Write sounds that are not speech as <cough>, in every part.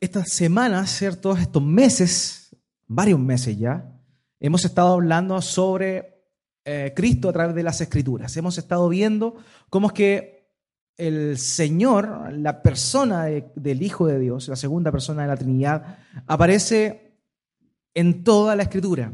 estas semanas, ¿cierto? Estos meses, varios meses ya, hemos estado hablando sobre eh, Cristo a través de las Escrituras. Hemos estado viendo cómo es que el Señor, la persona del Hijo de Dios, la segunda persona de la Trinidad, aparece en toda la Escritura.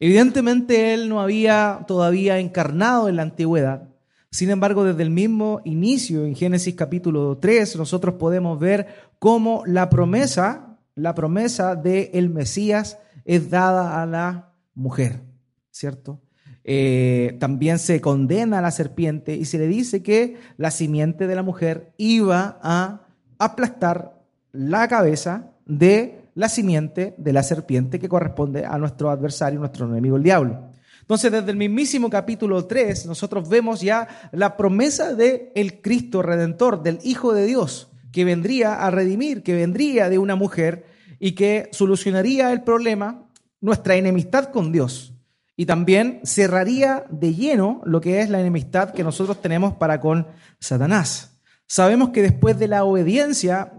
Evidentemente Él no había todavía encarnado en la antigüedad, sin embargo, desde el mismo inicio, en Génesis capítulo 3, nosotros podemos ver cómo la promesa, la promesa del el Mesías es dada a la mujer, ¿cierto? Eh, también se condena a la serpiente y se le dice que la simiente de la mujer iba a aplastar la cabeza de la simiente de la serpiente que corresponde a nuestro adversario, nuestro enemigo, el diablo. Entonces, desde el mismísimo capítulo 3, nosotros vemos ya la promesa de el Cristo redentor, del Hijo de Dios, que vendría a redimir, que vendría de una mujer y que solucionaría el problema, nuestra enemistad con Dios. Y también cerraría de lleno lo que es la enemistad que nosotros tenemos para con Satanás. Sabemos que después de la obediencia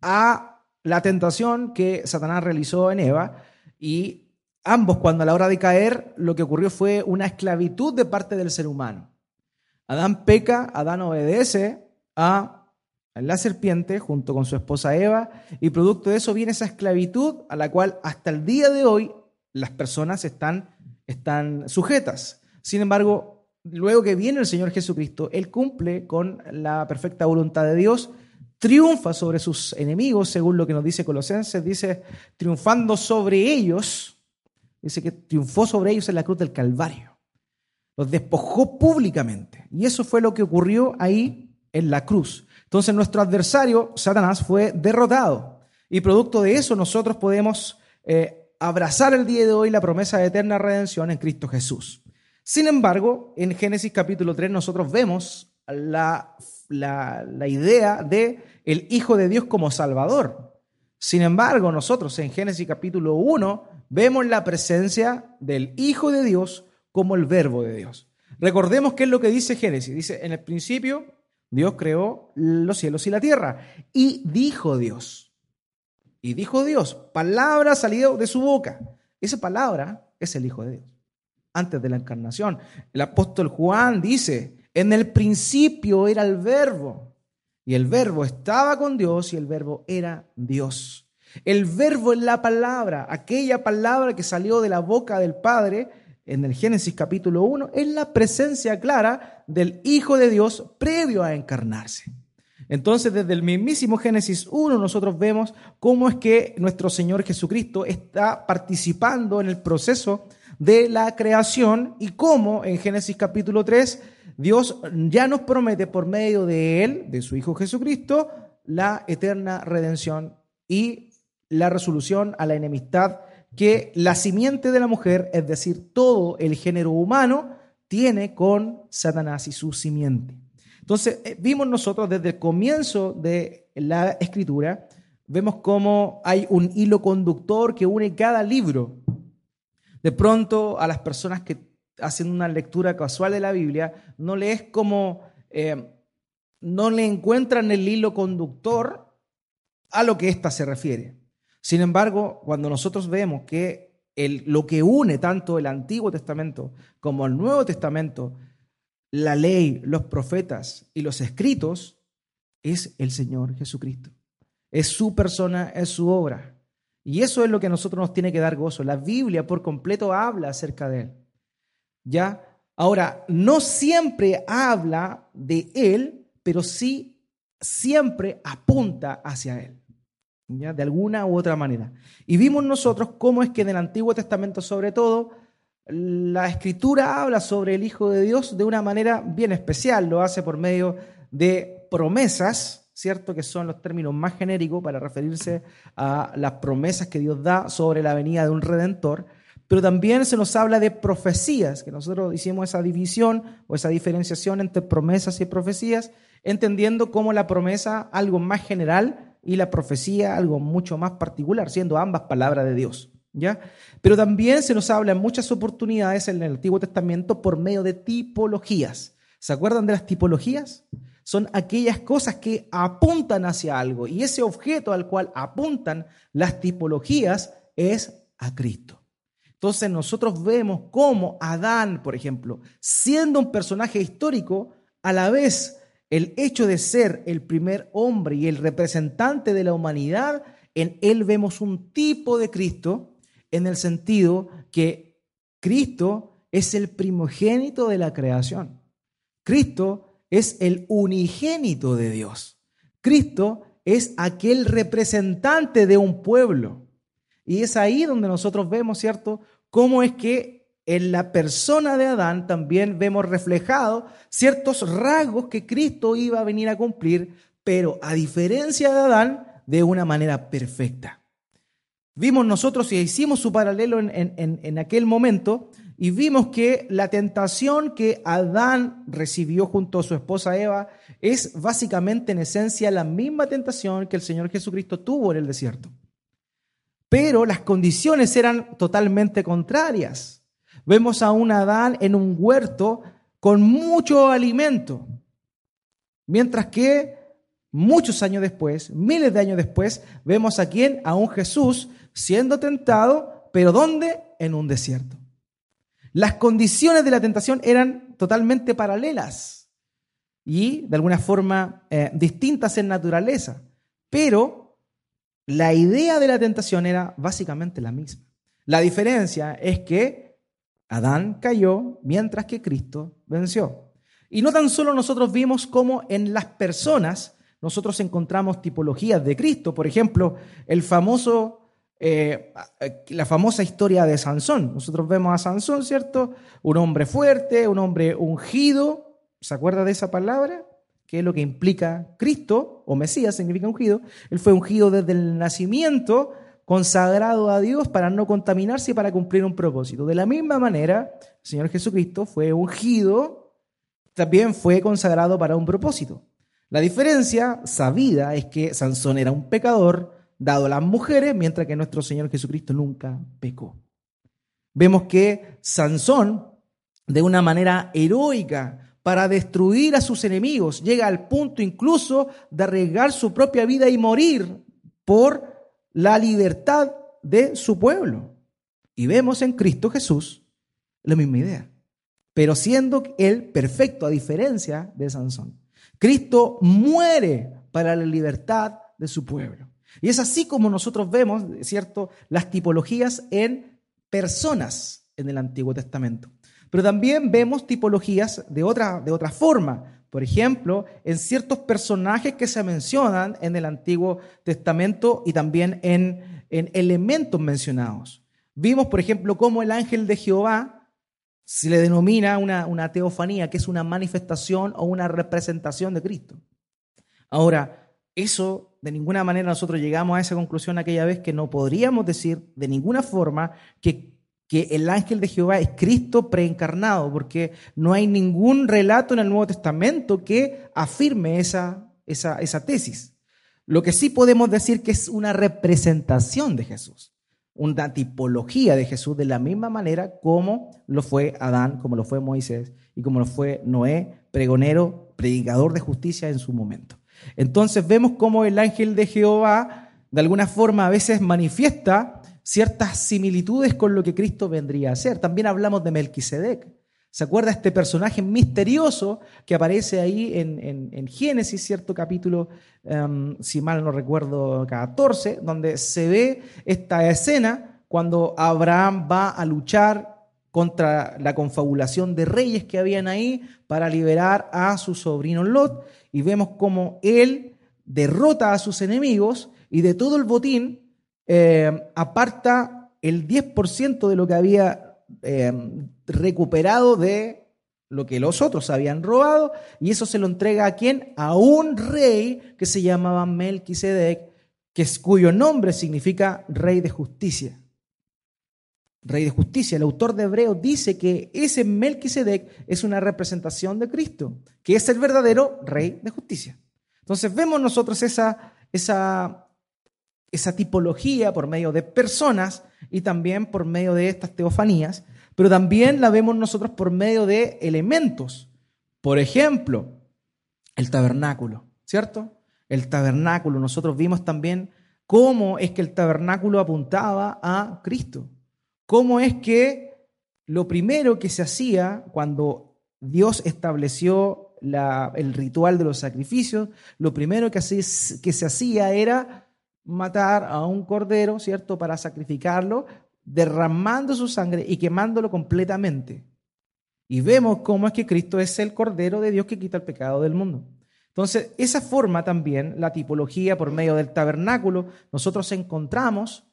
a la tentación que Satanás realizó en Eva y ambos, cuando a la hora de caer, lo que ocurrió fue una esclavitud de parte del ser humano. Adán peca, Adán obedece a la serpiente junto con su esposa Eva, y producto de eso viene esa esclavitud a la cual hasta el día de hoy las personas están, están sujetas. Sin embargo, luego que viene el Señor Jesucristo, Él cumple con la perfecta voluntad de Dios, triunfa sobre sus enemigos, según lo que nos dice Colosenses, dice, triunfando sobre ellos, Dice que triunfó sobre ellos en la cruz del Calvario. Los despojó públicamente. Y eso fue lo que ocurrió ahí en la cruz. Entonces nuestro adversario, Satanás, fue derrotado. Y producto de eso nosotros podemos eh, abrazar el día de hoy la promesa de eterna redención en Cristo Jesús. Sin embargo, en Génesis capítulo 3 nosotros vemos la, la, la idea de el Hijo de Dios como Salvador. Sin embargo, nosotros en Génesis capítulo 1 vemos la presencia del Hijo de Dios como el Verbo de Dios. Recordemos qué es lo que dice Génesis. Dice, en el principio Dios creó los cielos y la tierra. Y dijo Dios. Y dijo Dios, palabra salió de su boca. Esa palabra es el Hijo de Dios. Antes de la encarnación. El apóstol Juan dice, en el principio era el verbo. Y el verbo estaba con Dios y el verbo era Dios. El verbo es la palabra, aquella palabra que salió de la boca del Padre en el Génesis capítulo 1, es la presencia clara del Hijo de Dios previo a encarnarse. Entonces, desde el mismísimo Génesis 1, nosotros vemos cómo es que nuestro Señor Jesucristo está participando en el proceso de la creación y cómo en Génesis capítulo 3 Dios ya nos promete por medio de Él, de su Hijo Jesucristo, la eterna redención y la resolución a la enemistad que la simiente de la mujer, es decir, todo el género humano, tiene con Satanás y su simiente. Entonces, eh, vimos nosotros desde el comienzo de la escritura, vemos cómo hay un hilo conductor que une cada libro. De pronto, a las personas que hacen una lectura casual de la Biblia, no le es como, eh, no le encuentran el hilo conductor a lo que ésta se refiere. Sin embargo, cuando nosotros vemos que lo que une tanto el Antiguo Testamento como el Nuevo Testamento, la ley, los profetas y los escritos, es el Señor Jesucristo. Es su persona, es su obra. Y eso es lo que a nosotros nos tiene que dar gozo. La Biblia por completo habla acerca de Él. ¿Ya? Ahora, no siempre habla de Él, pero sí siempre apunta hacia Él de alguna u otra manera. Y vimos nosotros cómo es que en el Antiguo Testamento, sobre todo, la escritura habla sobre el Hijo de Dios de una manera bien especial, lo hace por medio de promesas, ¿cierto? Que son los términos más genéricos para referirse a las promesas que Dios da sobre la venida de un redentor, pero también se nos habla de profecías, que nosotros hicimos esa división o esa diferenciación entre promesas y profecías, entendiendo como la promesa algo más general y la profecía algo mucho más particular, siendo ambas palabras de Dios. ¿ya? Pero también se nos habla en muchas oportunidades en el Antiguo Testamento por medio de tipologías. ¿Se acuerdan de las tipologías? son aquellas cosas que apuntan hacia algo y ese objeto al cual apuntan las tipologías es a Cristo. Entonces nosotros vemos cómo Adán, por ejemplo, siendo un personaje histórico, a la vez el hecho de ser el primer hombre y el representante de la humanidad, en él vemos un tipo de Cristo en el sentido que Cristo es el primogénito de la creación. Cristo es el unigénito de Dios. Cristo es aquel representante de un pueblo. Y es ahí donde nosotros vemos, ¿cierto?, cómo es que en la persona de Adán también vemos reflejados ciertos rasgos que Cristo iba a venir a cumplir, pero a diferencia de Adán, de una manera perfecta. Vimos nosotros y hicimos su paralelo en, en, aquel momento y vimos que la tentación que Adán recibió junto a su esposa Eva es básicamente en esencia la misma tentación que el Señor Jesucristo tuvo en el desierto. Pero las condiciones eran totalmente contrarias. Vemos a un Adán en un huerto con mucho alimento, mientras que muchos años después, miles de años después, vemos a quién, a un Jesús siendo tentado, pero ¿dónde? En un desierto. Las condiciones de la tentación eran totalmente paralelas y de alguna forma eh, distintas en naturaleza, pero la idea de la tentación era básicamente la misma. La diferencia es que Adán cayó mientras que Cristo venció. Y no tan solo nosotros vimos cómo en las personas nosotros encontramos tipologías de Cristo. Por ejemplo, el famoso, eh, la famosa historia de Sansón. Nosotros vemos a Sansón, ¿cierto? Un hombre fuerte, un hombre ungido. ¿Se acuerda de esa palabra? que es lo que implica Cristo, o Mesías significa ungido. Él fue ungido desde el nacimiento consagrado a Dios para no contaminarse y para cumplir un propósito. De la misma manera, el Señor Jesucristo fue ungido, también fue consagrado para un propósito. La diferencia sabida es que Sansón era un pecador dado a las mujeres, mientras que nuestro Señor Jesucristo nunca pecó. Vemos que Sansón, de una manera heroica, para destruir a sus enemigos, llega al punto incluso de arriesgar su propia vida y morir por la libertad de su pueblo. Y vemos en Cristo Jesús la misma idea, pero siendo Él perfecto a diferencia de Sansón. Cristo muere para la libertad de su pueblo. Y es así como nosotros vemos, ¿cierto?, las tipologías en personas en el Antiguo Testamento. Pero también vemos tipologías de otra, de otra forma. Por ejemplo, en ciertos personajes que se mencionan en el Antiguo Testamento y también en, elementos mencionados. Vimos, por ejemplo, cómo el ángel de Jehová se le denomina una, una teofanía, que es una manifestación o una representación de Cristo. Ahora, eso de ninguna manera nosotros llegamos a esa conclusión aquella vez que no podríamos decir de ninguna forma que que el ángel de Jehová es Cristo preencarnado, porque no hay ningún relato en el Nuevo Testamento que afirme esa, esa, esa tesis. Lo que sí podemos decir que es una representación de Jesús, una tipología de Jesús de la misma manera como lo fue Adán, como lo fue Moisés y como lo fue Noé, pregonero, predicador de justicia en su momento. Entonces vemos cómo el ángel de Jehová de alguna forma a veces manifiesta ciertas similitudes con lo que Cristo vendría a ser. También hablamos de Melquisedec. ¿Se acuerda este personaje misterioso que aparece ahí en, Génesis, cierto capítulo, em, si mal no recuerdo, 14, donde se ve esta escena cuando Abraham va a luchar contra la confabulación de reyes que habían ahí para liberar a su sobrino Lot y vemos cómo él derrota a sus enemigos y de todo el botín eh, aparta el 10% de lo que había eh, recuperado de lo que los otros habían robado, y eso se lo entrega a quién? A un rey que se llamaba Melquisedec, que es, cuyo nombre significa rey de justicia. Rey de justicia. El autor de Hebreo dice que ese Melquisedec es una representación de Cristo, que es el verdadero rey de justicia. Entonces vemos nosotros esa, esa esa tipología por medio de personas y también por medio de estas teofanías, pero también la vemos nosotros por medio de elementos. Por ejemplo, el tabernáculo, ¿cierto? El tabernáculo. Nosotros vimos también cómo es que el tabernáculo apuntaba a Cristo. Cómo es que lo primero que se hacía cuando Dios estableció el ritual de los sacrificios, lo primero que, se hacía era matar a un cordero, ¿cierto? Para sacrificarlo, derramando su sangre y quemándolo completamente. Y vemos cómo es que Cristo es el Cordero de Dios que quita el pecado del mundo. Entonces, esa forma también, la tipología por medio del tabernáculo, nosotros encontramos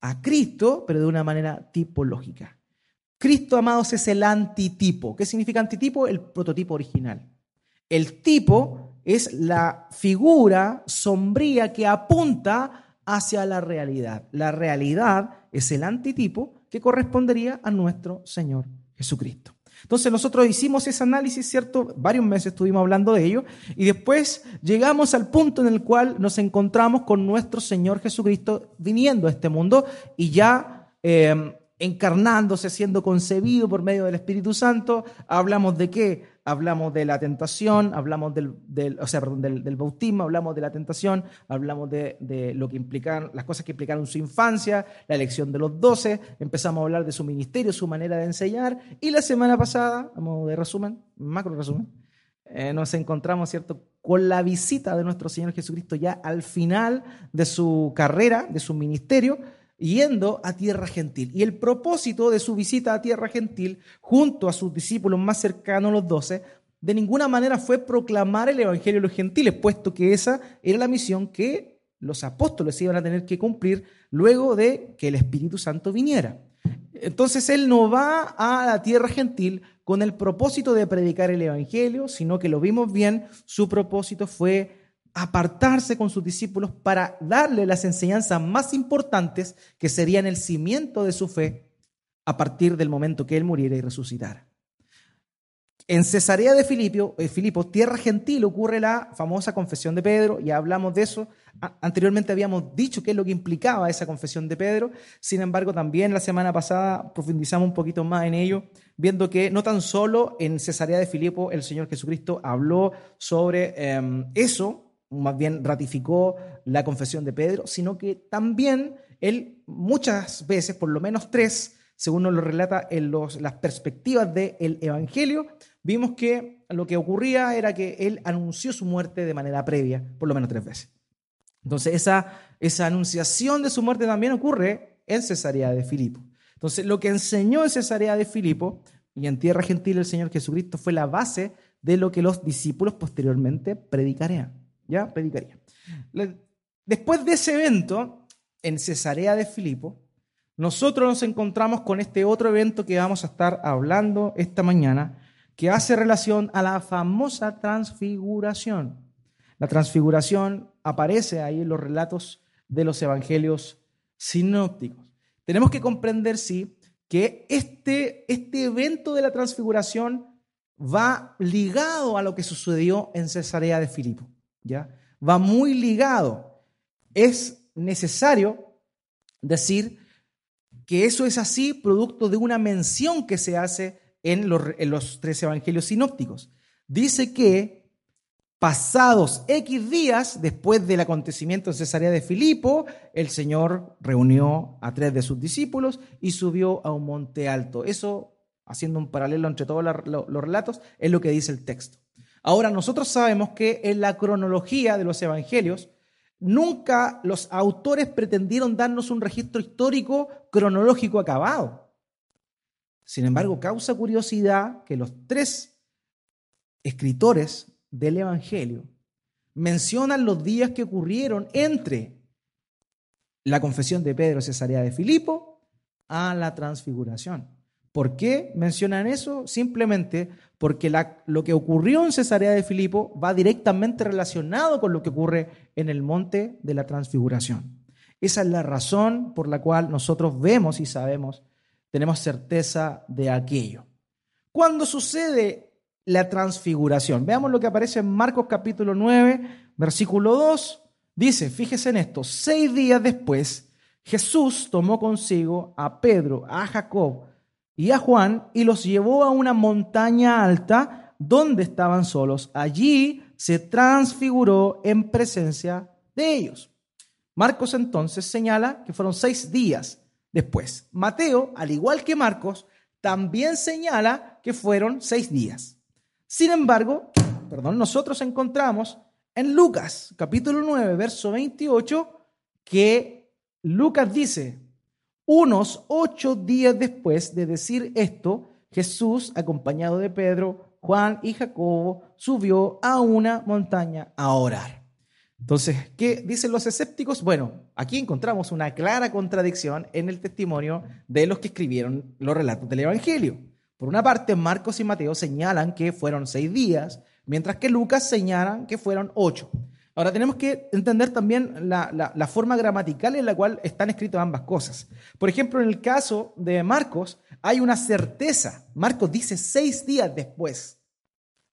a Cristo, pero de una manera tipológica. Cristo, amados, es el antitipo. ¿Qué significa antitipo? El prototipo original. El tipo es la figura sombría que apunta hacia la realidad. La realidad es el antitipo que correspondería a nuestro Señor Jesucristo. Entonces nosotros hicimos ese análisis, ¿cierto? Varios meses estuvimos hablando de ello y después llegamos al punto en el cual nos encontramos con nuestro Señor Jesucristo viniendo a este mundo y ya eh, encarnándose, siendo concebido por medio del Espíritu Santo. Hablamos de qué? Hablamos de la tentación, hablamos del, o sea, del, bautismo, hablamos de la tentación, hablamos de, lo que implican, las cosas que implicaron su infancia, la elección de los doce, empezamos a hablar de su ministerio, su manera de enseñar, y la semana pasada, a de resumen, macro resumen, eh, nos encontramos, ¿cierto?, con la visita de nuestro Señor Jesucristo ya al final de su carrera, de su ministerio, yendo a tierra gentil. Y el propósito de su visita a tierra gentil, junto a sus discípulos más cercanos, los doce, de ninguna manera fue proclamar el Evangelio a los gentiles, puesto que esa era la misión que los apóstoles iban a tener que cumplir luego de que el Espíritu Santo viniera. Entonces él no va a la tierra gentil con el propósito de predicar el Evangelio, sino que lo vimos bien, su propósito fue apartarse con sus discípulos para darle las enseñanzas más importantes que serían el cimiento de su fe a partir del momento que él muriera y resucitara. En Cesarea de Filipo, eh, Filipo, tierra gentil, ocurre la famosa confesión de Pedro, ya hablamos de eso. Anteriormente habíamos dicho qué es lo que implicaba esa confesión de Pedro, sin embargo también la semana pasada profundizamos un poquito más en ello, viendo que no tan solo en Cesarea de Filipo el Señor Jesucristo habló sobre em, eso, más bien ratificó la confesión de Pedro, sino que también él muchas veces, por lo menos tres, según nos lo relata en las perspectivas del Evangelio, vimos que lo que ocurría era que él anunció su muerte de manera previa, por lo menos tres veces. Entonces, esa, esa anunciación de su muerte también ocurre en Cesarea de Filipo. Entonces, lo que enseñó en Cesarea de Filipo y en tierra gentil el Señor Jesucristo fue la base de lo que los discípulos posteriormente predicarían. ¿Ya? Predicaría. Después de ese evento, en Cesarea de Filipo, nosotros nos encontramos con este otro evento que vamos a estar hablando esta mañana, que hace relación a la famosa transfiguración. La transfiguración aparece ahí en los relatos de los evangelios sinópticos. Tenemos que comprender, sí, que este, este evento de la transfiguración va ligado a lo que sucedió en Cesarea de Filipo. ¿Ya? Va muy ligado. Es necesario decir que eso es así producto de una mención que se hace en los, tres evangelios sinópticos. Dice que pasados X días después del acontecimiento en Cesarea de Filipo, el Señor reunió a tres de sus discípulos y subió a un monte alto. Eso, haciendo un paralelo entre todos los relatos, es lo que dice el texto. Ahora, nosotros sabemos que en la cronología de los evangelios, nunca los autores pretendieron darnos un registro histórico cronológico acabado. Sin embargo, causa curiosidad que los tres escritores del Evangelio mencionan los días que ocurrieron entre la confesión de Pedro Cesarea de Filipo a la transfiguración. ¿Por qué mencionan eso? Simplemente porque lo que ocurrió en Cesarea de Filipo va directamente relacionado con lo que ocurre en el monte de la transfiguración. Esa es la razón por la cual nosotros vemos y sabemos, tenemos certeza de aquello. ¿Cuándo sucede la transfiguración? Veamos lo que aparece en Marcos capítulo 9, versículo 2. Dice, fíjese en esto, seis días después, Jesús tomó consigo a Pedro, a Jacob, y a Juan y los llevó a una montaña alta donde estaban solos. Allí se transfiguró en presencia de ellos. Marcos entonces señala que fueron seis días después. Mateo, al igual que Marcos, también señala que fueron seis días. Sin embargo, perdón, nosotros encontramos en Lucas capítulo 9, verso 28, que Lucas dice, unos ocho días después de decir esto, Jesús, acompañado de Pedro, Juan y Jacobo, subió a una montaña a orar. Entonces, ¿qué dicen los escépticos? Bueno, aquí encontramos una clara contradicción en el testimonio de los que escribieron los relatos del Evangelio. Por una parte, Marcos y Mateo señalan que fueron seis días, mientras que Lucas señalan que fueron ocho. Ahora tenemos que entender también la, forma gramatical en la cual están escritas ambas cosas. Por ejemplo, en el caso de Marcos hay una certeza. Marcos dice seis días después,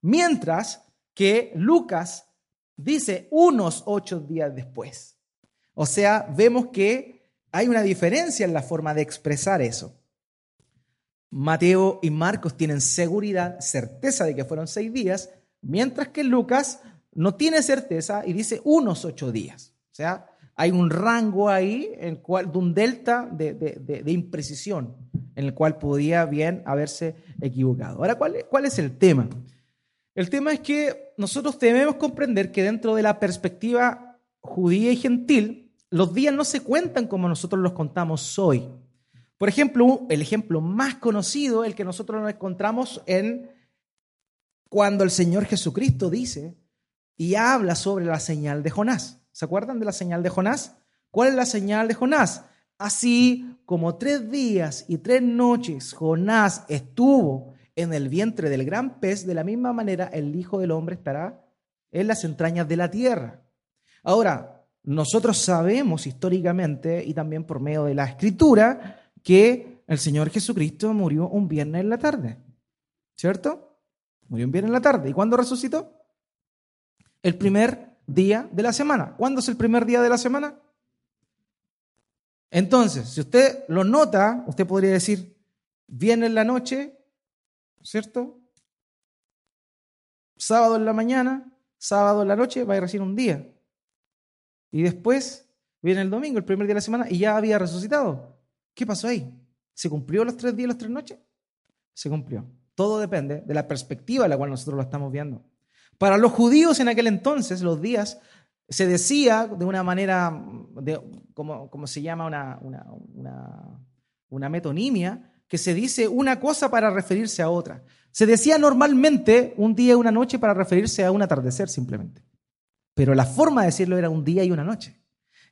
mientras que Lucas dice unos ocho días después. O sea, vemos que hay una diferencia en la forma de expresar eso. Mateo y Marcos tienen seguridad, certeza de que fueron seis días, mientras que Lucas no tiene certeza y dice unos ocho días. O sea, hay un rango ahí en cual, de un delta de, de, imprecisión en el cual podía bien haberse equivocado. Ahora, ¿cuál, ¿cuál es el tema? El tema es que nosotros debemos comprender que dentro de la perspectiva judía y gentil, los días no se cuentan como nosotros los contamos hoy. Por ejemplo, el ejemplo más conocido, el que nosotros nos encontramos en cuando el Señor Jesucristo dice y habla sobre la señal de Jonás. ¿Se acuerdan de la señal de Jonás? ¿Cuál es la señal de Jonás? Así como tres días y tres noches Jonás estuvo en el vientre del gran pez, de la misma manera el Hijo del Hombre estará en las entrañas de la tierra. Ahora, nosotros sabemos históricamente y también por medio de la escritura que el Señor Jesucristo murió un viernes en la tarde, ¿cierto? Murió un viernes en la tarde. ¿Y cuándo resucitó? El primer día de la semana. ¿Cuándo es el primer día de la semana? Entonces, si usted lo nota, usted podría decir, viene en la noche, ¿cierto? Sábado en la mañana, sábado en la noche, va a ir recién un día. Y después viene el domingo, el primer día de la semana, y ya había resucitado. ¿Qué pasó ahí? ¿Se cumplió los tres días y las tres noches? Se cumplió. Todo depende de la perspectiva en la cual nosotros lo estamos viendo. Para los judíos en aquel entonces, los días, se decía de una manera, como, se llama una, una metonimia, que se dice una cosa para referirse a otra. Se decía normalmente un día y una noche para referirse a un atardecer simplemente. Pero la forma de decirlo era un día y una noche.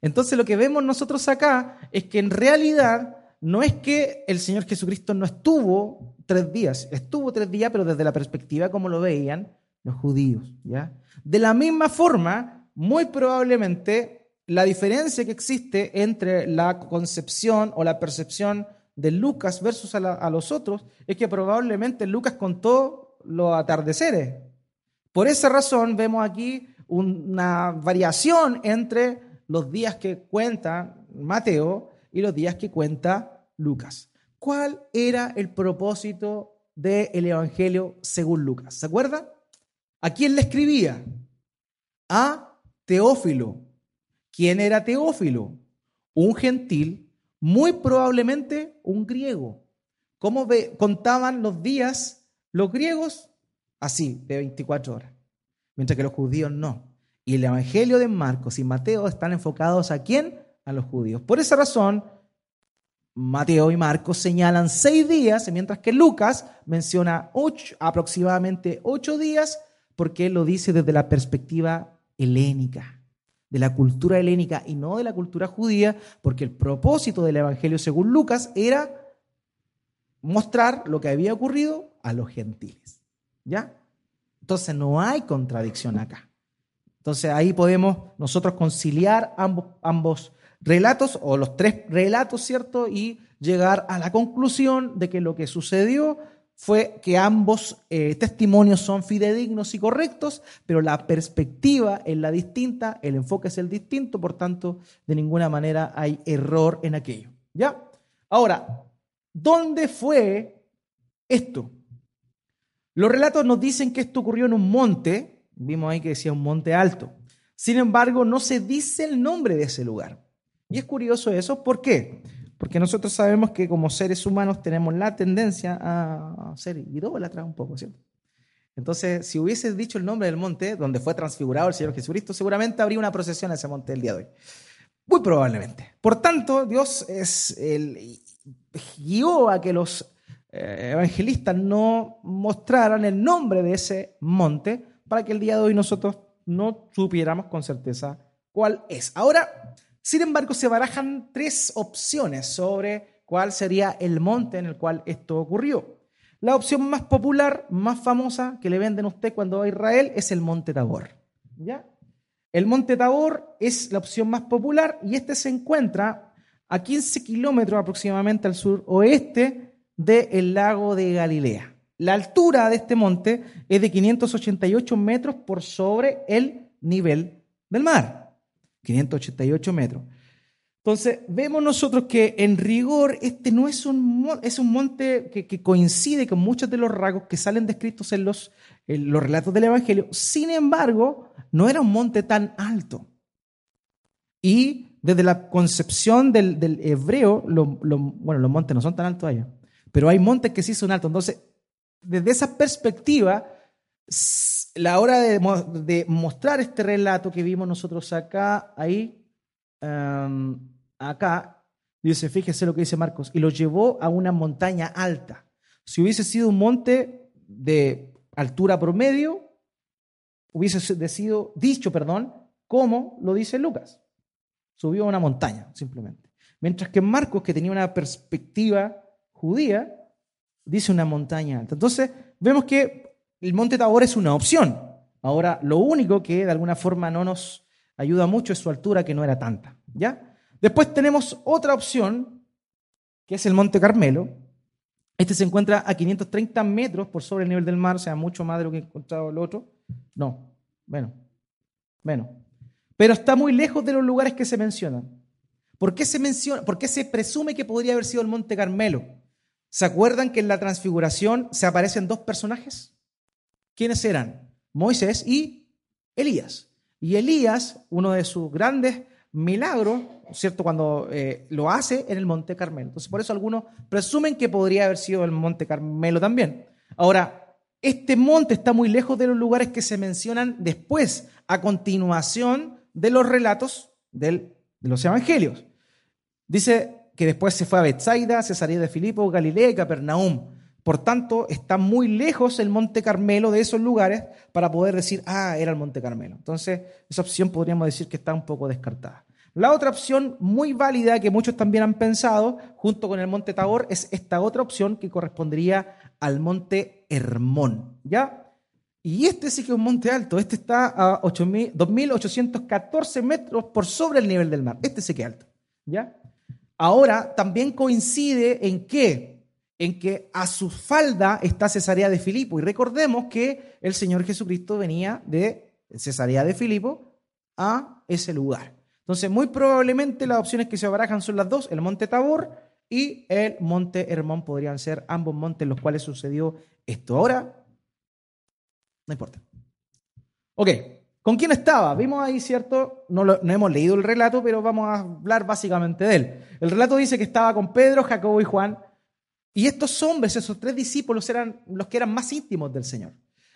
Entonces lo que vemos nosotros acá es que en realidad no es que el Señor Jesucristo no estuvo tres días, estuvo tres días, pero desde la perspectiva como lo veían los judíos. ¿ya? De la misma forma, muy probablemente la diferencia que existe entre la concepción o la percepción de Lucas versus a, los otros es que probablemente Lucas contó los atardeceres. Por esa razón vemos aquí una variación entre los días que cuenta Mateo y los días que cuenta Lucas. ¿Cuál era el propósito del Evangelio según Lucas? ¿Se acuerdan? ¿A quién le escribía? A Teófilo. ¿Quién era Teófilo? Un gentil muy probablemente un griego. ¿Cómo contaban los días los griegos? Así, de 24 horas, mientras que los judíos no. Y el Evangelio de Marcos y Mateo están enfocados a quién? A los judíos. Por esa razón, Mateo y Marcos señalan seis días, mientras que Lucas menciona aproximadamente ocho días, porque él lo dice desde la perspectiva helénica de la cultura helénica y no de la cultura judía, porque el propósito del Evangelio según Lucas era mostrar lo que había ocurrido a los gentiles. ¿Ya? Entonces no hay contradicción acá. Entonces ahí podemos nosotros conciliar ambos, ambos relatos o los tres relatos, ¿cierto? Y llegar a la conclusión de que lo que sucedió fue que ambos eh, testimonios son fidedignos y correctos, pero la perspectiva es la distinta, el enfoque es el distinto, por tanto, de ninguna manera hay error en aquello. ¿Ya? Ahora, ¿dónde fue esto? Los relatos nos dicen que esto ocurrió en un monte, Vimos ahí que decía un monte alto. Sin embargo, no se dice el nombre de ese lugar. Y es curioso eso, ¿por qué? Porque nosotros sabemos que como seres humanos tenemos la tendencia a ser idólatras un poco, ¿cierto? Entonces, si hubiese dicho el nombre del monte donde fue transfigurado el Señor Jesucristo, seguramente habría una procesión a ese monte el día de hoy. Muy probablemente. Por tanto, Dios es el, guió a que los eh, evangelistas no mostraran el nombre de ese monte para que el día de hoy nosotros no supiéramos con certeza cuál es. Ahora, sin embargo, se barajan tres opciones sobre cuál sería el monte en el cual esto ocurrió. La opción más popular, más famosa que le venden a usted cuando va a Israel es el monte Tabor. ¿Ya? El monte Tabor es la opción más popular y este se encuentra a 15 kilómetros aproximadamente al sur oeste del lago de Galilea. La altura de este monte es de 588 metros por sobre el nivel del mar. 588 metros. Entonces, vemos nosotros que en rigor este no es un, es un monte que, coincide con muchos de los rasgos que salen descritos en los, los relatos del Evangelio. Sin embargo, no era un monte tan alto. Y desde la concepción del, hebreo, bueno, los montes no son tan altos allá, pero hay montes que sí son altos. Entonces, desde esa perspectiva, la hora de, mostrar este relato que vimos nosotros acá, ahí, em, acá, dice, fíjese lo que dice Marcos, y lo llevó a una montaña alta. Si hubiese sido un monte de altura promedio, hubiese sido dicho, perdón, como lo dice Lucas. Subió a una montaña, simplemente. Mientras que Marcos, que tenía una perspectiva judía, dice una montaña alta. Entonces, vemos que el monte Tabor es una opción. Ahora, lo único que de alguna forma no nos ayuda mucho es su altura, que no era tanta. ¿Ya? Después tenemos otra opción, que es el monte Carmelo. Este se encuentra a 530 metros por sobre el nivel del mar, o sea, mucho más de lo que he encontrado el otro. No, bueno, menos. Pero está muy lejos de los lugares que se mencionan. ¿Por qué se, menciona, ¿Por qué se presume que podría haber sido el monte Carmelo? ¿Se acuerdan que en la transfiguración se aparecen dos personajes? ¿Quiénes eran? Moisés y Elías. Y Elías, uno de sus grandes milagros, ¿cierto? Cuando eh, lo hace en el Monte Carmelo. Entonces, por eso algunos presumen que podría haber sido el Monte Carmelo también. Ahora, este monte está muy lejos de los lugares que se mencionan después, a continuación de los relatos de los evangelios. Dice que después se fue a Bethsaida, Cesarea de Filipo, Galilea y Capernaum. Por tanto, está muy lejos el Monte Carmelo de esos lugares para poder decir, ah, era el Monte Carmelo. Entonces, esa opción podríamos decir que está un poco descartada. La otra opción muy válida que muchos también han pensado, junto con el Monte Tabor, es esta otra opción que correspondería al Monte Hermón. ¿Ya? Y este sí que es un monte alto. Este está a 2.814 metros por sobre el nivel del mar. Este sí que es alto. ¿Ya? Ahora también coincide en que, en que a su falda está Cesarea de Filipo. Y recordemos que el Señor Jesucristo venía de Cesarea de Filipo a ese lugar. Entonces, muy probablemente las opciones que se barajan son las dos, el monte Tabor y el monte Hermón podrían ser ambos montes en los cuales sucedió esto. Ahora, no importa. Ok, ¿Con quién estaba? Vimos ahí, ¿cierto? No, no, hemos leído el relato, pero vamos a hablar básicamente de él. El relato dice que estaba con Pedro, Jacobo y Juan. Y estos hombres, esos tres discípulos, eran los que eran más íntimos del Señor.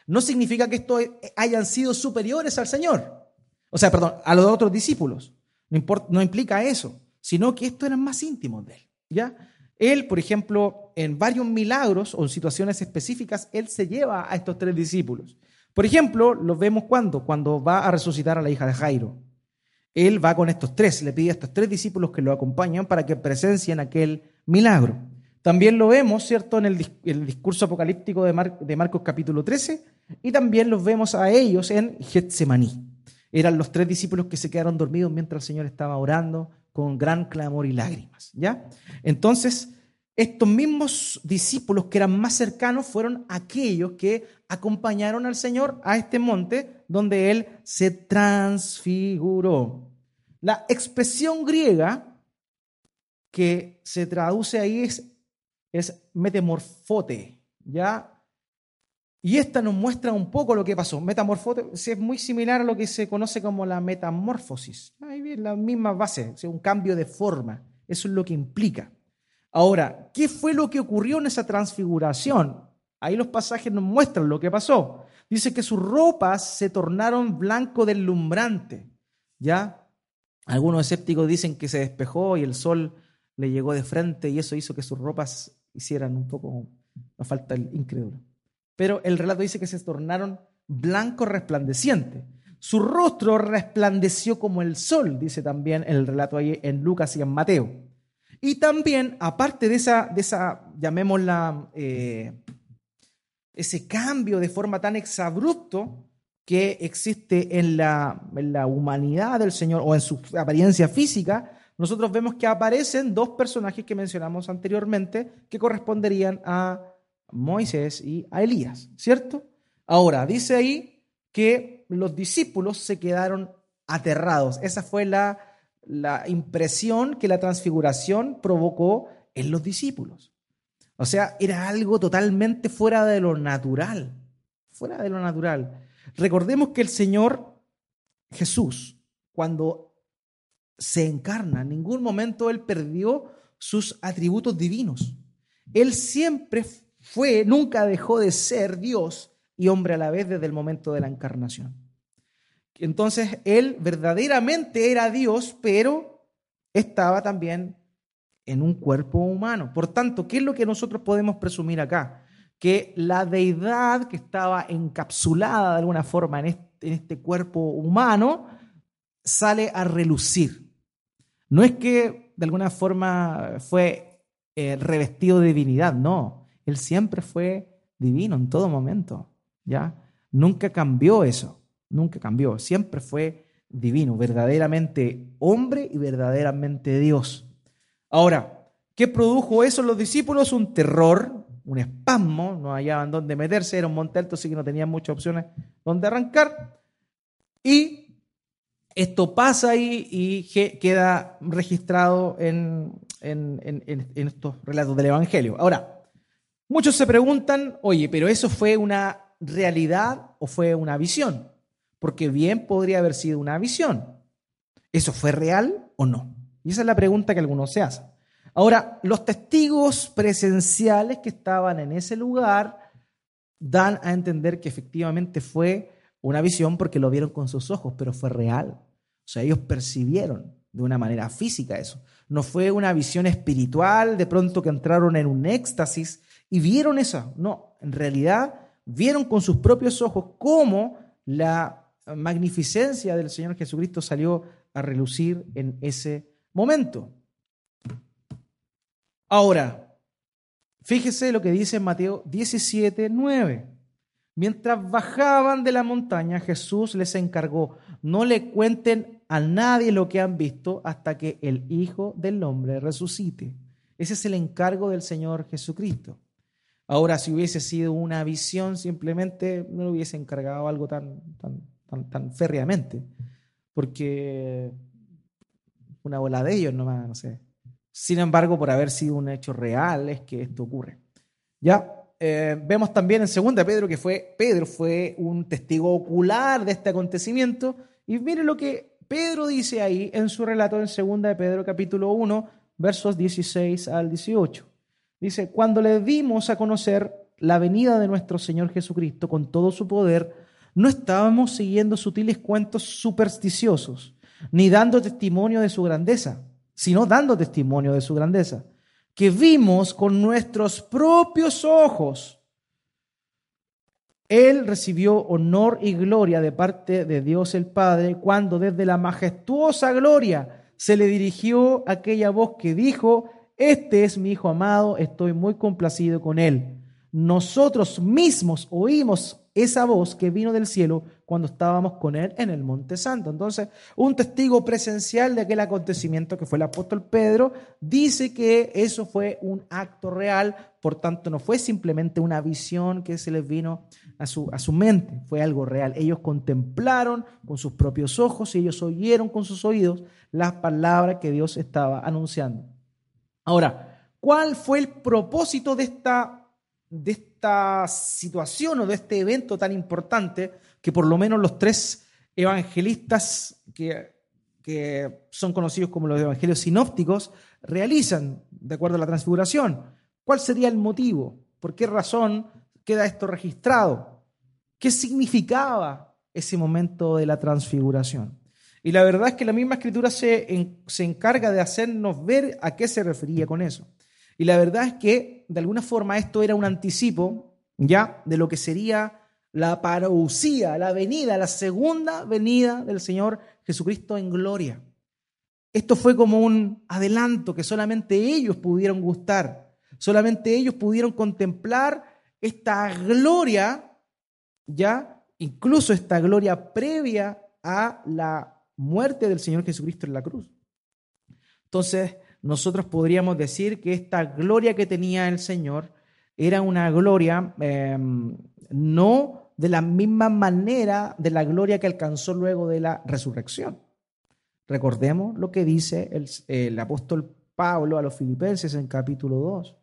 No significa que estos hayan sido superiores al Señor. O sea, perdón, a los otros discípulos. No, implica eso, sino que estos eran más íntimos de él. ¿ya? Él, por ejemplo, en varios milagros o en situaciones específicas, él se lleva a estos tres discípulos. Por ejemplo, lo vemos cuando, cuando va a resucitar a la hija de Jairo. Él va con estos tres, le pide a estos tres discípulos que lo acompañen para que presencien aquel milagro. También lo vemos, ¿cierto?, en el, discurso apocalíptico de, de, Marcos capítulo 13, y también los vemos a ellos en Getsemaní. Eran los tres discípulos que se quedaron dormidos mientras el Señor estaba orando con gran clamor y lágrimas, ¿ya? Entonces, estos mismos discípulos que eran más cercanos fueron aquellos que acompañaron al Señor a este monte donde Él se transfiguró. La expresión griega que se traduce ahí es, es metamorfote, ¿ya? Y esta nos muestra un poco lo que pasó. Metamorfosis es muy similar a lo que se conoce como la metamorfosis. Ahí viene la misma base, un cambio de forma. Eso es lo que implica. Ahora, ¿qué fue lo que ocurrió en esa transfiguración? Ahí los pasajes nos muestran lo que pasó. Dice que sus ropas se tornaron blanco deslumbrante. ¿Ya? Algunos escépticos dicen que se despejó y el sol le llegó de frente y eso hizo que sus ropas hicieran un poco, nos falta el incrédulo pero el relato dice que se tornaron blanco resplandeciente. Su rostro resplandeció como el sol, dice también el relato ahí en Lucas y en Mateo. Y también, aparte de esa, de esa llamémosla, eh, ese cambio de forma tan exabrupto que existe en la, en la humanidad del Señor o en su apariencia física, nosotros vemos que aparecen dos personajes que mencionamos anteriormente que corresponderían a Moisés y a Elías, ¿cierto? Ahora, dice ahí que los discípulos se quedaron aterrados. Esa fue la, la impresión que la transfiguración provocó en los discípulos. O sea, era algo totalmente fuera de lo natural, fuera de lo natural. Recordemos que el Señor Jesús, cuando se encarna, en ningún momento Él perdió sus atributos divinos. Él siempre fue, nunca dejó de ser Dios y hombre a la vez desde el momento de la encarnación. Entonces, él verdaderamente era Dios, pero estaba también en un cuerpo humano. Por tanto, ¿qué es lo que nosotros podemos presumir acá? Que la deidad que estaba encapsulada de alguna forma en este, cuerpo humano sale a relucir. No es que de alguna forma fue eh, revestido de divinidad, no él siempre fue divino en todo momento, ¿ya? Nunca cambió eso, nunca cambió, siempre fue divino, verdaderamente hombre y verdaderamente Dios. Ahora, ¿qué produjo eso en los discípulos? Un terror, un espasmo, no hallaban dónde meterse, era un monte alto, así que no tenían muchas opciones donde arrancar. Y esto pasa ahí y queda registrado en, en estos relatos del Evangelio. Ahora, Muchos se preguntan, oye, pero eso fue una realidad o fue una visión? Porque bien podría haber sido una visión. ¿Eso fue real o no? Y esa es la pregunta que algunos se hacen. Ahora, los testigos presenciales que estaban en ese lugar dan a entender que efectivamente fue una visión porque lo vieron con sus ojos, pero fue real. O sea, ellos percibieron de una manera física eso. No fue una visión espiritual, de pronto que entraron en un éxtasis y vieron eso. No, en realidad vieron con sus propios ojos cómo la magnificencia del Señor Jesucristo salió a relucir en ese momento. Ahora, fíjese lo que dice Mateo 17, 9. Mientras bajaban de la montaña, Jesús les encargó, no le cuenten a nadie lo que han visto hasta que el Hijo del Hombre resucite. Ese es el encargo del Señor Jesucristo. Ahora, si hubiese sido una visión, simplemente no lo hubiese encargado algo tan, tan, tan, férreamente, porque una bola de ellos nomás, no sé. Sin embargo, por haber sido un hecho real es que esto ocurre. Ya eh, vemos también en segunda Pedro que fue Pedro fue un testigo ocular de este acontecimiento y mire lo que Pedro dice ahí en su relato en segunda de Pedro capítulo 1 versos 16 al 18. Dice, cuando le dimos a conocer la venida de nuestro Señor Jesucristo con todo su poder, no estábamos siguiendo sutiles cuentos supersticiosos, ni dando testimonio de su grandeza, sino dando testimonio de su grandeza, que vimos con nuestros propios ojos. Él recibió honor y gloria de parte de Dios el Padre cuando desde la majestuosa gloria se le dirigió aquella voz que dijo, este es mi Hijo amado, estoy muy complacido con él. Nosotros mismos oímos esa voz que vino del cielo cuando estábamos con él en el Monte Santo. Entonces, un testigo presencial de aquel acontecimiento que fue el apóstol Pedro dice que eso fue un acto real, por tanto no fue simplemente una visión que se les vino a su, a su mente, fue algo real. Ellos contemplaron con sus propios ojos y ellos oyeron con sus oídos las palabras que Dios estaba anunciando. Ahora, ¿cuál fue el propósito de esta de esta situación o de este evento tan importante que por lo menos los tres evangelistas que, que son conocidos como los evangelios sinópticos realizan de acuerdo a la transfiguración. ¿Cuál sería el motivo? ¿Por qué razón queda esto registrado? ¿Qué significaba ese momento de la transfiguración? Y la verdad es que la misma escritura se, se encarga de hacernos ver a qué se refería con eso. Y la verdad es que, de alguna forma, esto era un anticipo ya de lo que sería la parousia, la venida, la segunda venida del Señor Jesucristo en gloria. Esto fue como un adelanto que solamente ellos pudieron gustar, solamente ellos pudieron contemplar esta gloria, ya, incluso esta gloria previa a la muerte del Señor Jesucristo en la cruz. Entonces, nosotros podríamos decir que esta gloria que tenía el Señor era una gloria em, no de la misma manera de la gloria que alcanzó luego de la resurrección. Recordemos lo que dice el, el apóstol Pablo a los filipenses en capítulo 2.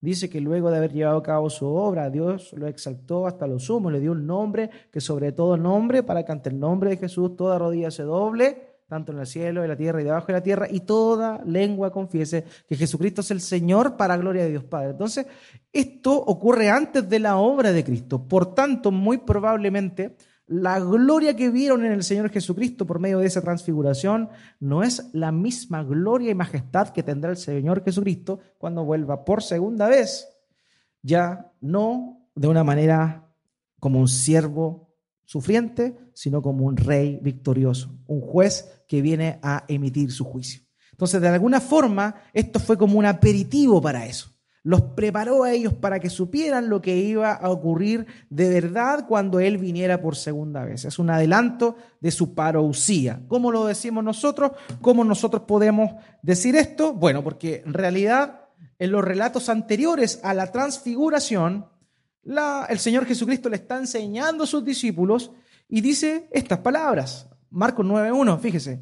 Dice que luego de haber llevado a cabo su obra, Dios lo exaltó hasta lo sumo, le dio un nombre que sobre todo nombre, para que ante el nombre de Jesús toda rodilla se doble tanto en el cielo, en la tierra y debajo de la tierra, y toda lengua confiese que Jesucristo es el Señor para gloria de Dios Padre. Entonces, esto ocurre antes de la obra de Cristo. Por tanto, muy probablemente la gloria que vieron en el Señor Jesucristo por medio de esa transfiguración no es la misma gloria y majestad que tendrá el Señor Jesucristo cuando vuelva por segunda vez. Ya no de una manera como un siervo sufriente, sino como un rey victorioso, un juez que viene a emitir su juicio. Entonces, de alguna forma, esto fue como un aperitivo para eso. Los preparó a ellos para que supieran lo que iba a ocurrir de verdad cuando Él viniera por segunda vez. Es un adelanto de su parousia. ¿Cómo lo decimos nosotros? ¿Cómo nosotros podemos decir esto? Bueno, porque en realidad en los relatos anteriores a la transfiguración, el Señor Jesucristo le está enseñando a sus discípulos y dice estas palabras. Marcos 9.1, fíjese.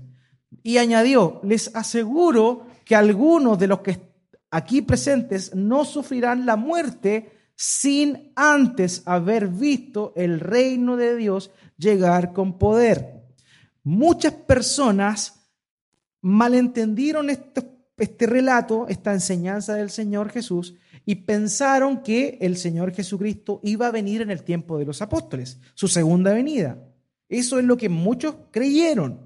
Y añadió, les aseguro que algunos de los que aquí presentes no sufrirán la muerte sin antes haber visto el reino de Dios llegar con poder. Muchas personas malentendieron este relato, esta enseñanza del Señor Jesús, y pensaron que el Señor Jesucristo iba a venir en el tiempo de los apóstoles, su segunda venida. Eso es lo que muchos creyeron.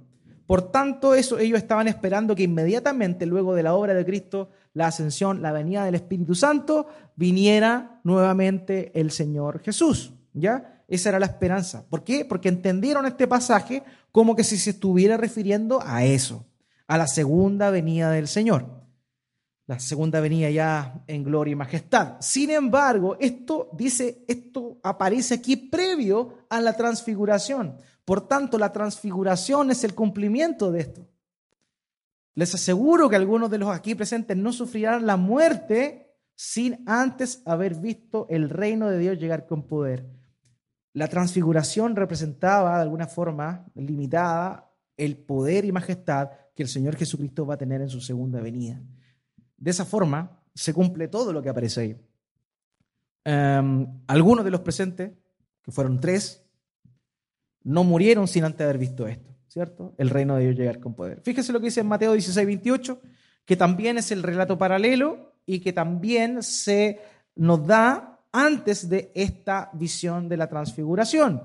Por tanto, eso ellos estaban esperando que inmediatamente luego de la obra de Cristo, la ascensión, la venida del Espíritu Santo, viniera nuevamente el Señor Jesús, ¿ya? Esa era la esperanza. ¿Por qué? Porque entendieron este pasaje como que si se estuviera refiriendo a eso, a la segunda venida del Señor. La segunda venía ya en gloria y majestad. Sin embargo, esto dice, esto aparece aquí previo a la transfiguración. Por tanto, la transfiguración es el cumplimiento de esto. Les aseguro que algunos de los aquí presentes no sufrirán la muerte sin antes haber visto el reino de Dios llegar con poder. La transfiguración representaba de alguna forma limitada el poder y majestad que el Señor Jesucristo va a tener en su segunda venida. De esa forma se cumple todo lo que aparece ahí. Em, algunos de los presentes, que fueron tres, no murieron sin antes haber visto esto, ¿cierto? El reino de Dios llegar con poder. Fíjese lo que dice en Mateo 16, 28, que también es el relato paralelo y que también se nos da antes de esta visión de la transfiguración.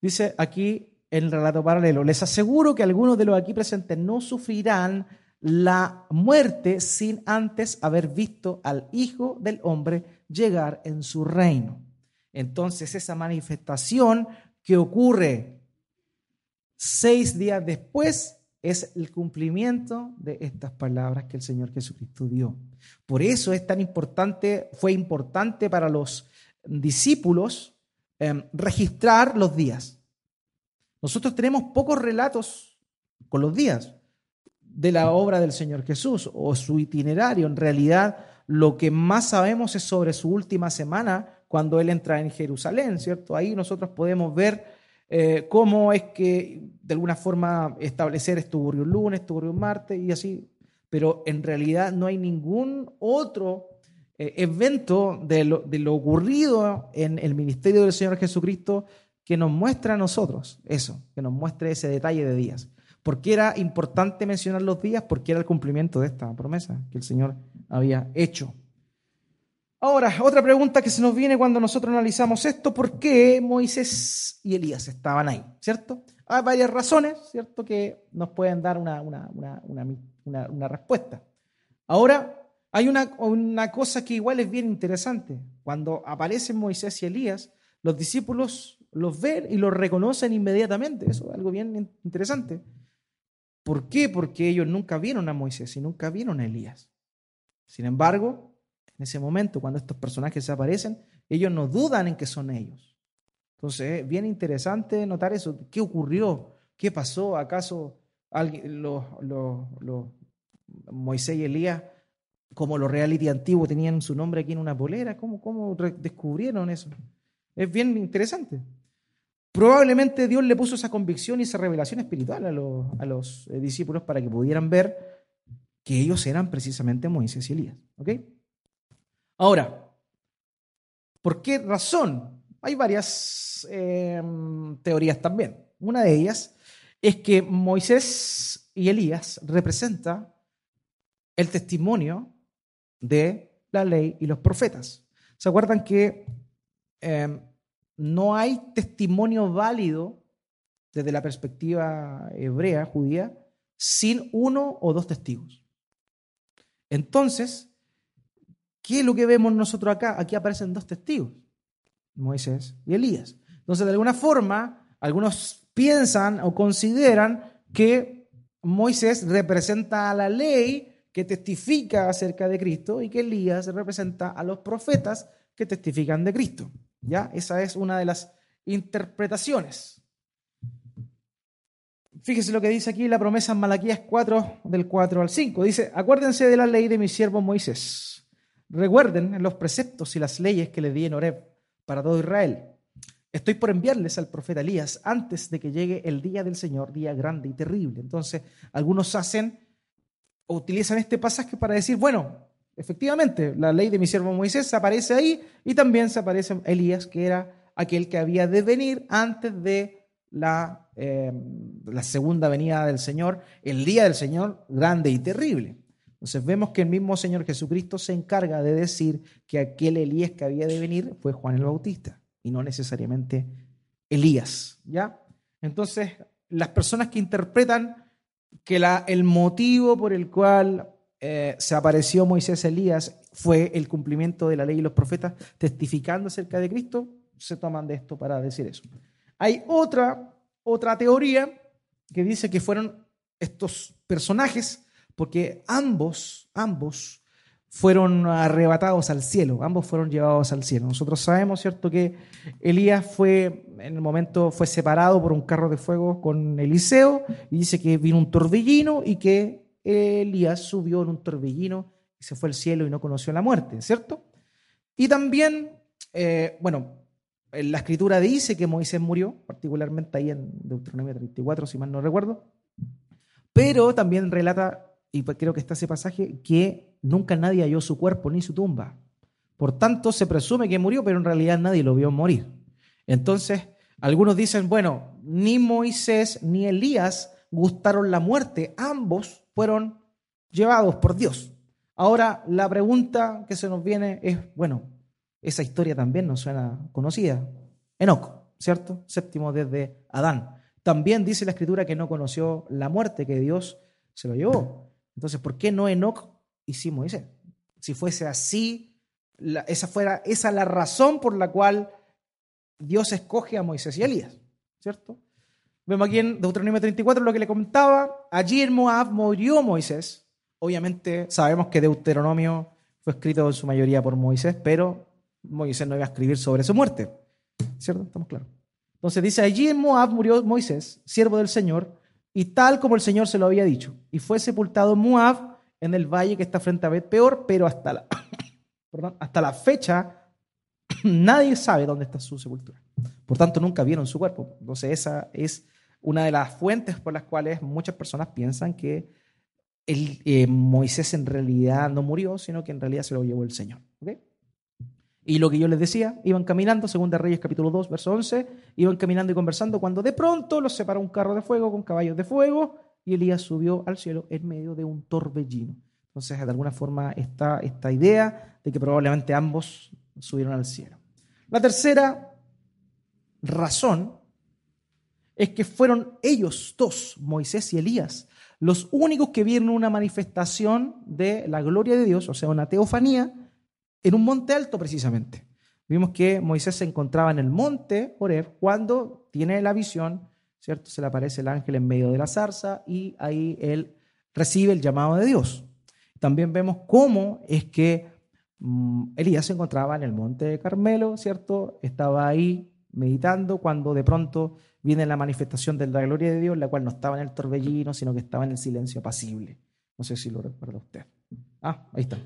Dice aquí el relato paralelo, les aseguro que algunos de los aquí presentes no sufrirán la muerte sin antes haber visto al Hijo del Hombre llegar en su reino. Entonces esa manifestación que ocurre seis días después es el cumplimiento de estas palabras que el Señor Jesucristo dio. Por eso es tan importante, fue importante para los discípulos em, registrar los días. Nosotros tenemos pocos relatos con los días de la obra del Señor Jesús o su itinerario. En realidad, lo que más sabemos es sobre su última semana cuando Él entra en Jerusalén, ¿cierto? Ahí nosotros podemos ver eh, cómo es que de alguna forma establecer esto ocurrió un lunes, esto ocurrió un martes y así, pero en realidad no hay ningún otro eh, evento de lo, ocurrido en el ministerio del Señor Jesucristo que nos muestra a nosotros eso, que nos muestre ese detalle de días. ¿Por qué era importante mencionar los días? Porque era el cumplimiento de esta promesa que el Señor había hecho. Ahora, otra pregunta que se nos viene cuando nosotros analizamos esto, ¿por qué Moisés y Elías estaban ahí? ¿Cierto? Hay varias razones, ¿cierto?, que nos pueden dar una, una, respuesta. Ahora, hay una, cosa que igual es bien interesante. Cuando aparecen Moisés y Elías, los discípulos los ven y los reconocen inmediatamente. Eso es algo bien interesante. ¿Por qué? Porque ellos nunca vieron a Moisés y nunca vieron a Elías. Sin embargo, en ese momento, cuando estos personajes aparecen, ellos no dudan en que son ellos. Entonces, es bien interesante notar eso. ¿Qué ocurrió? ¿Qué pasó? ¿Acaso los, Moisés y Elías, como los reality antiguos, tenían su nombre aquí en una polera? ¿Cómo, cómo descubrieron eso? Es bien interesante. Probablemente Dios le puso esa convicción y esa revelación espiritual a los, eh, discípulos para que pudieran ver que ellos eran precisamente Moisés y Elías. ¿Ok? Ahora, ¿por qué razón? Hay varias em, teorías también. Una de ellas es que Moisés y Elías representan el testimonio de la ley y los profetas. ¿Se acuerdan que em, no hay testimonio válido desde la perspectiva hebrea, judía, sin uno o dos testigos. Entonces, ¿qué es lo que vemos nosotros acá? Aquí aparecen dos testigos, Moisés y Elías. Entonces, de alguna forma, algunos piensan o consideran que Moisés representa a la ley que testifica acerca de Cristo y que Elías representa a los profetas que testifican de Cristo. ¿Ya? Esa es una de las interpretaciones. Fíjese lo que dice aquí la promesa en Malaquías 4, del 4 al 5. Dice, acuérdense de la ley de mi siervo Moisés. Recuerden los preceptos y las leyes que le di en Horeb para todo Israel. Estoy por enviarles al profeta Elías antes de que llegue el día del Señor, día grande y terrible. Entonces, algunos hacen o utilizan este pasaje para decir, bueno, Efectivamente, la ley de mi siervo Moisés aparece ahí y también se aparece Elías, que era aquel que había de venir antes de la, em, la segunda venida del Señor, el día del Señor grande y terrible. Entonces vemos que el mismo Señor Jesucristo se encarga de decir que aquel Elías que había de venir fue Juan el Bautista y no necesariamente Elías, ¿ya? Entonces, las personas que interpretan que la, el motivo por el cual eh, se apareció Moisés Elías fue el cumplimiento de la ley y los profetas testificando acerca de Cristo, se toman de esto para decir eso. Hay otra, otra teoría que dice que fueron estos personajes, porque ambos, ambos fueron arrebatados al cielo, ambos fueron llevados al cielo. Nosotros sabemos, ¿cierto?, que Elías fue, en el momento fue separado por un carro de fuego con Eliseo, y dice que vino un torbellino y que Elías subió en un torbellino y se fue al cielo y no conoció la muerte, ¿cierto? Y también, eh, bueno, la escritura dice que Moisés murió, particularmente ahí en Deuteronomio 34, si mal no recuerdo, pero también relata, y pues creo que está ese pasaje, que nunca nadie halló su cuerpo ni su tumba. Por tanto, se presume que murió, pero en realidad nadie lo vio morir. Entonces, algunos dicen, bueno, ni Moisés ni Elías gustaron la muerte, ambos fueron llevados por Dios. Ahora, la pregunta que se nos viene es, bueno, esa historia también nos suena conocida. Enoch, ¿cierto? Séptimo desde Adán. También dice la escritura que no conoció la muerte, que Dios se lo llevó. Entonces, ¿por qué no Enoch y sí Moisés? Si fuese así, esa fuera esa la razón por la cual Dios escoge a Moisés y Elías, ¿cierto? Vemos aquí en Deuteronomio 34 lo que le comentaba. Allí en Moab murió Moisés. Obviamente sabemos que Deuteronomio fue escrito en su mayoría por Moisés, pero Moisés no iba a escribir sobre su muerte. ¿Cierto? Estamos claros. Entonces dice, allí en Moab murió Moisés, siervo del Señor, y tal como el Señor se lo había dicho. Y fue sepultado en Moab, en el valle que está frente a Bet Peor, pero hasta la, <coughs> hasta la fecha <coughs> nadie sabe dónde está su sepultura. Por tanto, nunca vieron su cuerpo. Entonces esa es una de las fuentes por las cuales muchas personas piensan que el, eh, Moisés en realidad no murió, sino que en realidad se lo llevó el Señor. Y lo que yo les decía, iban caminando, según de Reyes capítulo 2, verso 11, iban caminando y conversando cuando de pronto los separó un carro de fuego con caballos de fuego y Elías subió al cielo en medio de un torbellino. Entonces, de alguna forma está esta idea de que probablemente ambos subieron al cielo. La tercera razón es que fueron ellos dos, Moisés y Elías, los únicos que vieron una manifestación de la gloria de Dios, o sea, una teofanía, en un monte alto precisamente. Vimos que Moisés se encontraba en el monte Oreb cuando tiene la visión, ¿cierto? Se le aparece el ángel en medio de la zarza y ahí él recibe el llamado de Dios. También vemos cómo es que mm, Elías se encontraba en el monte Carmelo, ¿cierto? Estaba ahí meditando cuando de pronto viene la manifestación de la gloria de Dios, la cual no estaba en el torbellino, sino que estaba en el silencio apacible. No sé si lo recuerda usted. Ah, ahí está.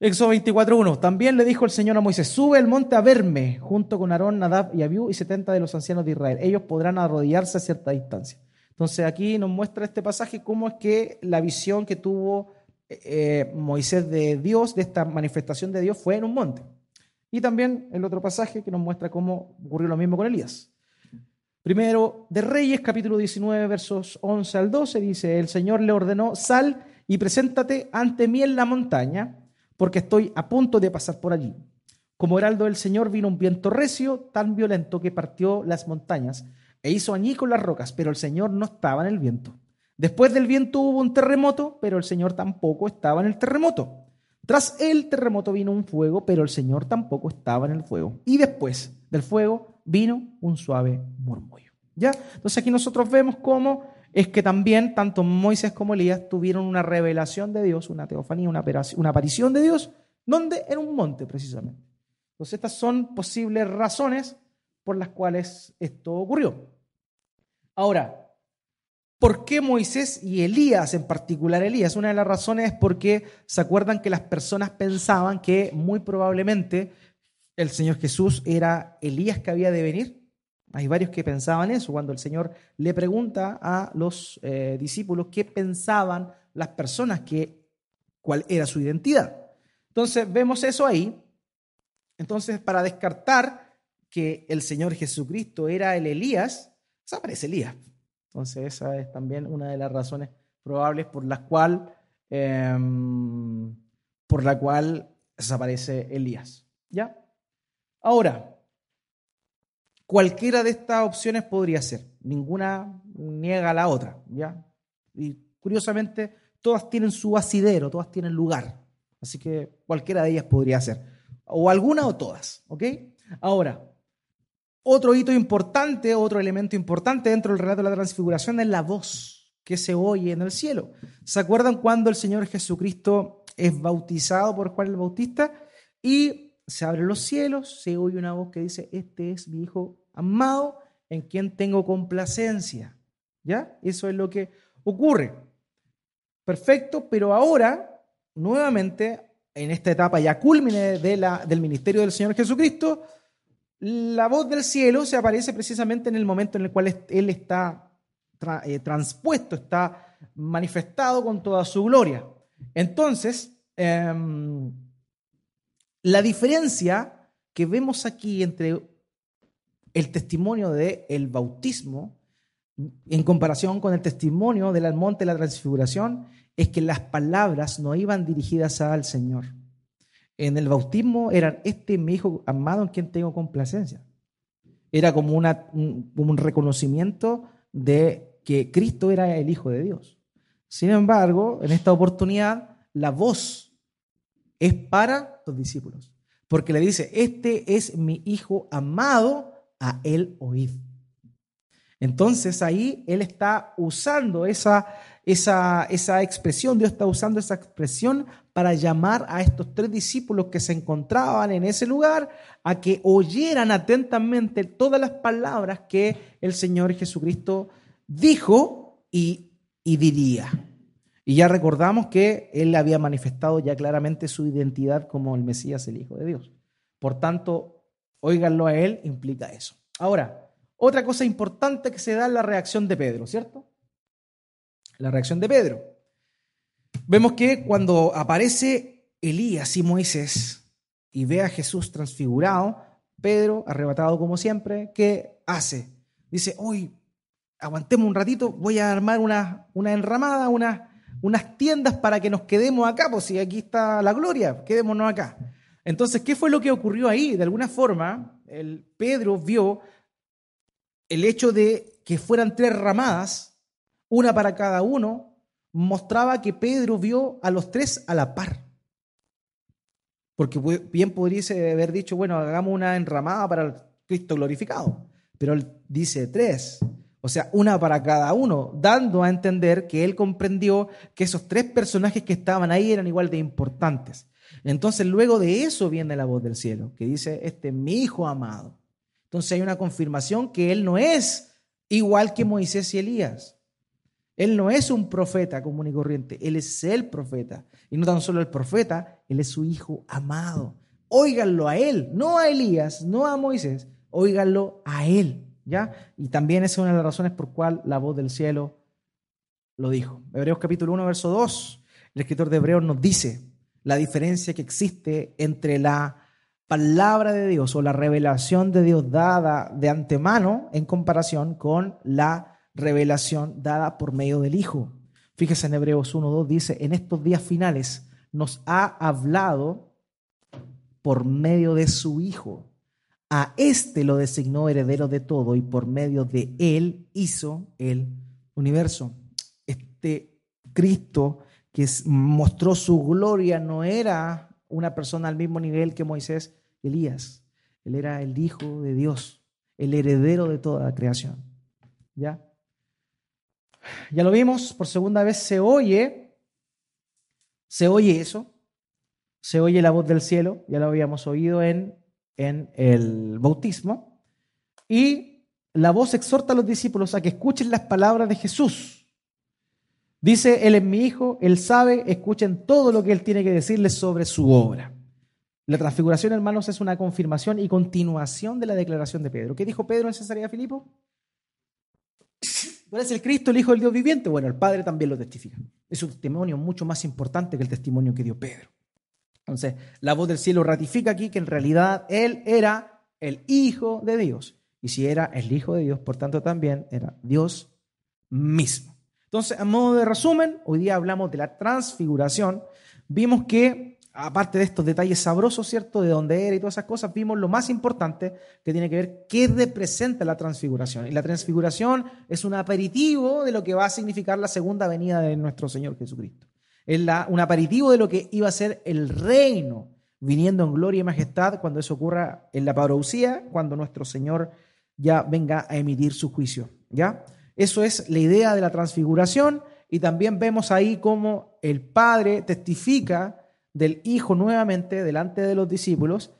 Éxodo 24.1. También le dijo el Señor a Moisés, sube el monte a verme, junto con Aarón, Nadab y Abiú y 70 de los ancianos de Israel. Ellos podrán arrodillarse a cierta distancia. Entonces aquí nos muestra este pasaje cómo es que la visión que tuvo eh, Moisés de Dios, de esta manifestación de Dios, fue en un monte. Y también el otro pasaje que nos muestra cómo ocurrió lo mismo con Elías. Primero de Reyes, capítulo 19, versos 11 al 12, dice, el Señor le ordenó, sal y preséntate ante mí en la montaña porque estoy a punto de pasar por allí. Como heraldo del Señor vino un viento recio, tan violento que partió las montañas e hizo con las rocas, pero el Señor no estaba en el viento. Después del viento hubo un terremoto, pero el Señor tampoco estaba en el terremoto. Tras el terremoto vino un fuego, pero el Señor tampoco estaba en el fuego. Y después del fuego vino un suave murmullo. ¿Ya? Entonces aquí nosotros vemos cómo es que también tanto Moisés como Elías tuvieron una revelación de Dios, una teofanía, una, aparición de Dios, donde en un monte precisamente. Entonces estas son posibles razones por las cuales esto ocurrió. Ahora, ¿por qué Moisés y Elías, en particular Elías? Una de las razones es porque se acuerdan que las personas pensaban que muy probablemente el Señor Jesús era Elías que había de venir hay varios que pensaban eso. Cuando el Señor le pregunta a los eh, discípulos qué pensaban las personas, que, cuál era su identidad. Entonces vemos eso ahí. Entonces, para descartar que el Señor Jesucristo era el Elías, desaparece Elías. Entonces, esa es también una de las razones probables por las cual, em, por la cual desaparece Elías. ¿Ya? Ahora, Cualquiera de estas opciones podría ser, ninguna niega a la otra, ¿ya? Y curiosamente, todas tienen su asidero, todas tienen lugar, así que cualquiera de ellas podría ser, o alguna o todas, ¿ok? Ahora, otro hito importante, otro elemento importante dentro del relato de la transfiguración es la voz que se oye en el cielo. ¿Se acuerdan cuando el Señor Jesucristo es bautizado por Juan el Bautista y se abren los cielos, se oye una voz que dice, este es mi Hijo amado en quien tengo complacencia. ¿Ya? Eso es lo que ocurre. Perfecto, pero ahora, nuevamente, en esta etapa ya culmine de la, del ministerio del Señor Jesucristo, la voz del cielo se aparece precisamente en el momento en el cual Él está eh, transpuesto, está manifestado con toda su gloria. Entonces, em, la diferencia que vemos aquí entre el testimonio del el bautismo en comparación con el testimonio del monte de la transfiguración es que las palabras no iban dirigidas al Señor. En el bautismo eran, este mi hijo amado en quien tengo complacencia. Era como, un, un reconocimiento de que Cristo era el Hijo de Dios. Sin embargo, en esta oportunidad, la voz es para los discípulos, porque le dice, este es mi Hijo amado a él oíd. Entonces ahí él está usando esa, esa, esa expresión, Dios está usando esa expresión para llamar a estos tres discípulos que se encontraban en ese lugar a que oyeran atentamente todas las palabras que el Señor Jesucristo dijo y, y diría. Y ya recordamos que él había manifestado ya claramente su identidad como el Mesías, el Hijo de Dios. Por tanto, Óiganlo a él implica eso. Ahora, otra cosa importante que se da es la reacción de Pedro, ¿cierto? La reacción de Pedro. vemos que cuando aparece Elías y Moisés y ve a Jesús transfigurado, Pedro, arrebatado como siempre, ¿qué hace? Dice, hoy aguantemos un ratito, voy a armar una, una enramada, unas tiendas para que nos quedemos acá, pues si aquí está la gloria, quedémonos acá. Entonces, ¿qué fue lo que ocurrió ahí? De alguna forma, el Pedro vio el hecho de que fueran tres ramadas, una para cada uno, mostraba que Pedro vio a los tres a la par. Porque bien podría haber dicho, bueno, hagamos una enramada para el Cristo glorificado. Pero él dice tres. O sea, una para cada uno, dando a entender que él comprendió que esos tres personajes que estaban ahí eran igual de importantes. Entonces, luego de eso viene la voz del cielo, que dice, este es mi hijo amado. Entonces hay una confirmación que él no es igual que Moisés y Elías. Él no es un profeta común y corriente, él es el profeta. Y no tan solo el profeta, él es su hijo amado. Óiganlo a él, no a Elías, no a Moisés, óiganlo a él. Y también esa es una de las razones por cual la voz del cielo lo dijo. Hebreos capítulo 1, verso 2, el escritor de Hebreos nos dice la diferencia que existe entre la palabra de Dios o la revelación de Dios dada de antemano en comparación con la revelación dada por medio del Hijo. Fíjese en Hebreos 1.2 dice, en estos días finales nos ha hablado por medio de su Hijo a éste lo designó heredero de todo y por medio de él hizo el universo. Este Cristo que mostró su gloria no era una persona al mismo nivel que Moisés y Elías. Él era el Hijo de Dios, el heredero de toda la creación. ¿Ya? Ya lo vimos, por segunda vez se oye, se oye eso, se oye la voz del cielo, ya lo habíamos oído en en el bautismo. Y la voz exhorta a los discípulos a que escuchen las palabras de Jesús. Dice, Él es mi hijo, Él sabe, escuchen todo lo que Él tiene que decirles sobre su obra. La transfiguración, hermanos, es una confirmación y continuación de la declaración de Pedro. ¿Qué dijo Pedro en Cesarea Filipo? ¿Tú eres el Cristo, el Hijo del Dios viviente? Bueno, el Padre también lo testifica. Es un testimonio mucho más importante que el testimonio que dio Pedro. Entonces, la voz del cielo ratifica aquí que en realidad Él era el Hijo de Dios. Y si era el Hijo de Dios, por tanto también era Dios mismo. Entonces, a modo de resumen, hoy día hablamos de la transfiguración. Vimos que, aparte de estos detalles sabrosos, ¿cierto? De dónde era y todas esas cosas, vimos lo más importante que tiene que ver qué representa la transfiguración. Y la transfiguración es un aperitivo de lo que va a significar la segunda venida de nuestro Señor Jesucristo. Es un aperitivo de lo que iba a ser el reino viniendo en gloria y majestad cuando eso ocurra en la parousia, cuando nuestro Señor ya venga a emitir su juicio. ¿ya? Eso es la idea de la transfiguración y también vemos ahí cómo el Padre testifica del Hijo nuevamente delante de los discípulos,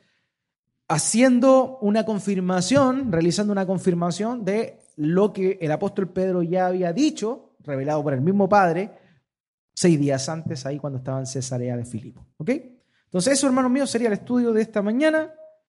haciendo una confirmación, realizando una confirmación de lo que el apóstol Pedro ya había dicho, revelado por el mismo Padre, seis días antes, ahí cuando estaba en Cesarea de Filipo. ¿Ok? Entonces, eso, hermanos míos, sería el estudio de esta mañana.